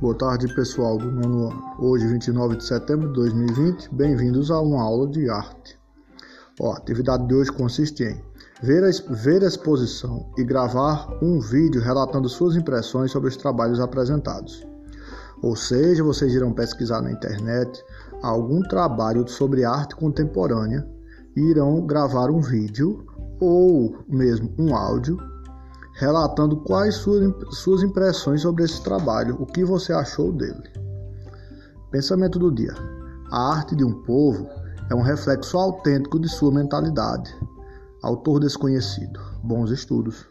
Boa tarde, pessoal do nono ano. Hoje, 29 de setembro de 2020, bem-vindos a uma aula de arte. Ó, a atividade de hoje consiste em ver a, ver a exposição e gravar um vídeo relatando suas impressões sobre os trabalhos apresentados. Ou seja, vocês irão pesquisar na internet algum trabalho sobre arte contemporânea e irão gravar um vídeo ou mesmo um áudio relatando quais suas, suas impressões sobre esse trabalho, o que você achou dele. Pensamento do dia: A arte de um povo é um reflexo autêntico de sua mentalidade. Autor desconhecido. Bons estudos.